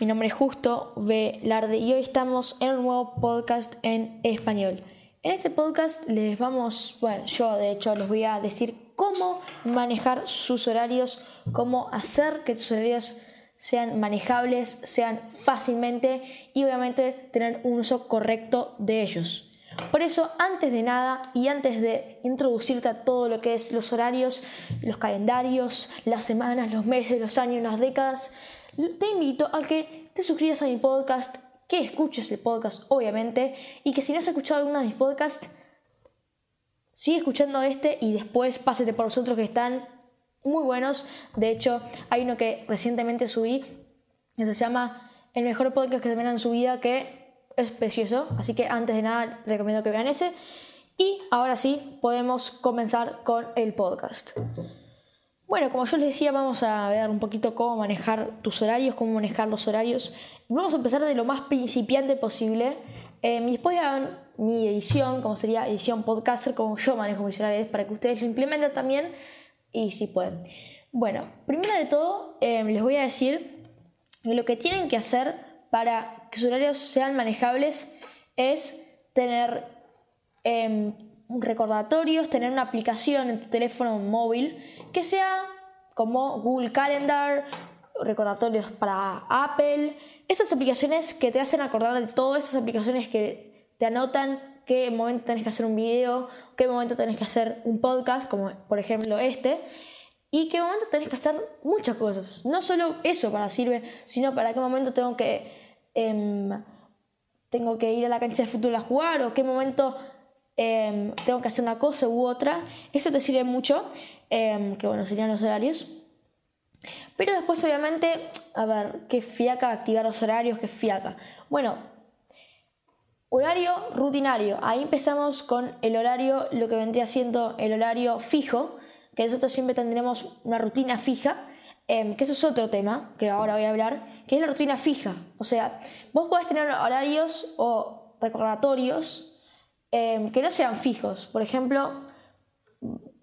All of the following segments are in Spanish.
Mi nombre es Justo Velarde y hoy estamos en un nuevo podcast en español. En este podcast les vamos, bueno, yo de hecho les voy a decir cómo manejar sus horarios, cómo hacer que tus horarios sean manejables, sean fácilmente y obviamente tener un uso correcto de ellos. Por eso, antes de nada y antes de introducirte a todo lo que es los horarios, los calendarios, las semanas, los meses, los años, las décadas, te invito a que te suscribas a mi podcast, que escuches el podcast, obviamente, y que si no has escuchado alguno de mis podcasts, sigue escuchando este y después pásate por los otros que están muy buenos. De hecho, hay uno que recientemente subí, que se llama El mejor podcast que ven en su vida, que es precioso, así que antes de nada recomiendo que vean ese. Y ahora sí, podemos comenzar con el podcast. Bueno, como yo les decía, vamos a ver un poquito cómo manejar tus horarios, cómo manejar los horarios. Vamos a empezar de lo más principiante posible. Eh, hagan mi edición, como sería edición podcaster, como yo manejo mis horarios, para que ustedes lo implementen también y si pueden. Bueno, primero de todo, eh, les voy a decir lo que tienen que hacer para que sus horarios sean manejables es tener em, recordatorios, tener una aplicación en tu teléfono móvil que sea como Google Calendar, recordatorios para Apple, esas aplicaciones que te hacen acordar de todo, esas aplicaciones que te anotan qué momento tenés que hacer un video, qué momento tenés que hacer un podcast, como por ejemplo este, y qué momento tenés que hacer muchas cosas. No solo eso para sirve, sino para qué momento tengo que Em, tengo que ir a la cancha de fútbol a jugar o qué momento em, tengo que hacer una cosa u otra. Eso te sirve mucho, em, que bueno, serían los horarios. Pero después obviamente, a ver, qué fiaca activar los horarios, qué fiaca. Bueno, horario rutinario. Ahí empezamos con el horario, lo que vendría siendo el horario fijo, que nosotros siempre tendremos una rutina fija Em, que eso es otro tema que ahora voy a hablar, que es la rutina fija. O sea, vos podés tener horarios o recordatorios em, que no sean fijos. Por ejemplo,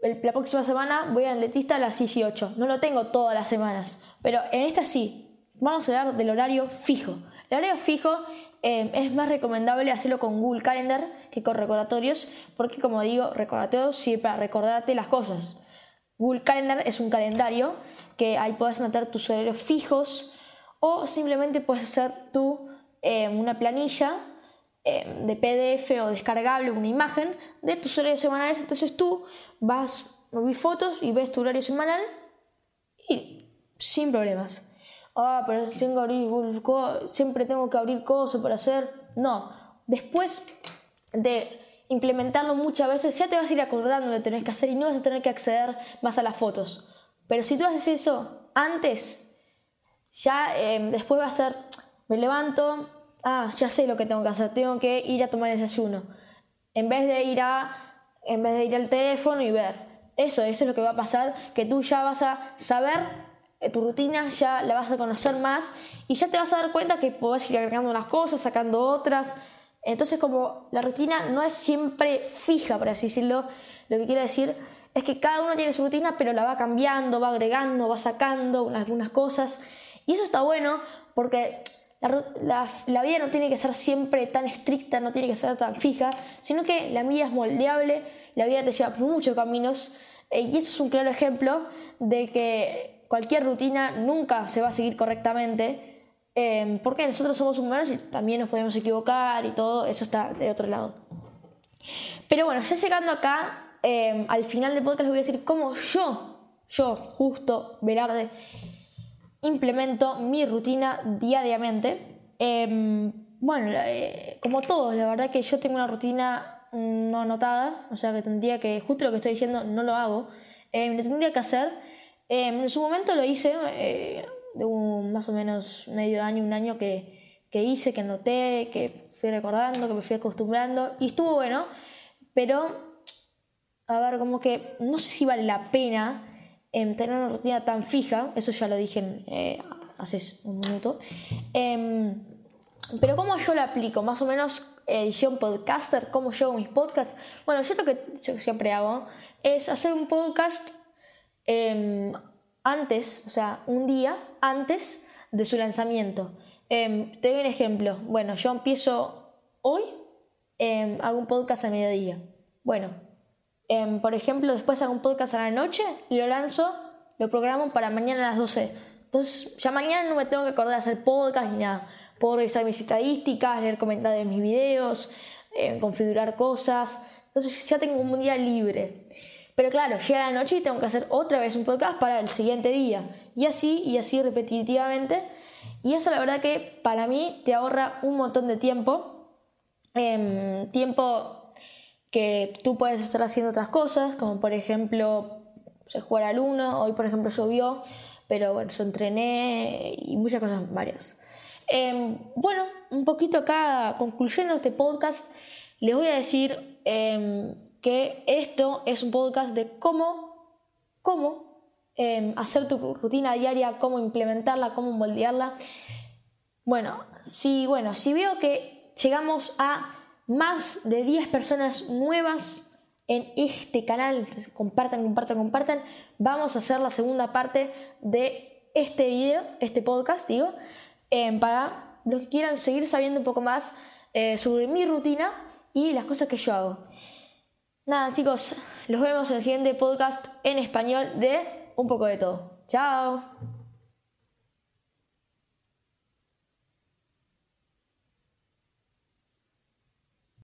la próxima semana voy al dentista a las 18. No lo tengo todas las semanas, pero en esta sí. Vamos a hablar del horario fijo. El horario fijo em, es más recomendable hacerlo con Google Calendar que con recordatorios, porque como digo, recordatorios sirve para recordarte las cosas. Google Calendar es un calendario que ahí puedes anotar tus horarios fijos o simplemente puedes hacer tú eh, una planilla de PDF o descargable, una imagen de tus horarios semanales. Entonces tú vas a ver fotos y ves tu horario semanal y sin problemas. Ah, pero tengo que abrir, siempre tengo que abrir cosas para hacer. No, después de implementarlo muchas veces ya te vas a ir acordando lo que tenés que hacer y no vas a tener que acceder más a las fotos. Pero si tú haces eso antes, ya em, después va a ser, me levanto, ah, ya sé lo que tengo que hacer, tengo que ir a tomar el desayuno. En vez de ir a, en vez de ir al teléfono y ver. Eso, eso es lo que va a pasar, que tú ya vas a saber eh, tu rutina, ya la vas a conocer más y ya te vas a dar cuenta que podés ir agregando unas cosas, sacando otras. Entonces como la rutina no es siempre fija, por así decirlo, lo que quiero decir es que cada uno tiene su rutina, pero la va cambiando, va agregando, va sacando algunas cosas. Y eso está bueno porque la, vida no tiene que ser siempre tan estricta, no tiene que ser tan fija, sino que la vida es moldeable, la vida te lleva por muchos caminos. Eh, y eso es un claro ejemplo de que cualquier rutina nunca se va a seguir correctamente. Em, porque nosotros somos humanos y también nos podemos equivocar y todo, eso está de otro lado. Pero bueno, ya llegando acá, em, al final del podcast les voy a decir cómo yo, yo, justo Velarde, implemento mi rutina diariamente. Em, bueno, eh, como todos, la verdad que yo tengo una rutina no anotada, o sea que tendría que, justo lo que estoy diciendo, no lo hago, lo tendría que hacer. en su momento lo hice, eh, de un más o menos medio año, un año que, que hice, que anoté, que fui recordando, que me fui acostumbrando y estuvo bueno, pero a ver, como que no sé si vale la pena em, tener una rutina tan fija, eso ya lo dije eh, hace un minuto, em, pero ¿cómo yo la aplico? Más o menos edición podcaster, ¿cómo yo hago mis podcasts? Bueno, yo lo que yo siempre hago es hacer un podcast em, antes, o sea, un día antes de su lanzamiento. Eh, te doy un ejemplo. Bueno, yo empiezo hoy, hago un podcast a mediodía. Bueno, em, por ejemplo, después hago un podcast a la noche y lo lanzo, lo programo para mañana a las 12. Entonces, ya mañana no me tengo que acordar de hacer podcast ni nada. Puedo revisar mis estadísticas, leer comentarios de mis videos, em, configurar cosas. Entonces, ya tengo un día libre. Pero claro, llega la noche y tengo que hacer otra vez un podcast para el siguiente día. Y así, y así repetitivamente. Y eso la verdad que para mí te ahorra un montón de tiempo. Em, tiempo que tú puedes estar haciendo otras cosas, como por ejemplo, se jugar al uno, hoy por ejemplo llovió, pero bueno, yo entrené y muchas cosas varias. Em, bueno, un poquito acá, concluyendo este podcast, les voy a decir em, que esto es un podcast de cómo, cómo em, hacer tu rutina diaria, cómo implementarla, cómo moldearla. Bueno, si, bueno, si veo que llegamos a más de 10 personas nuevas en este canal, entonces compartan, compartan, compartan, vamos a hacer la segunda parte de este video, este podcast, digo, em, para los que quieran seguir sabiendo un poco más eh, sobre mi rutina y las cosas que yo hago. Nada, chicos, los vemos en el siguiente podcast en español de Un poco de todo. Chao.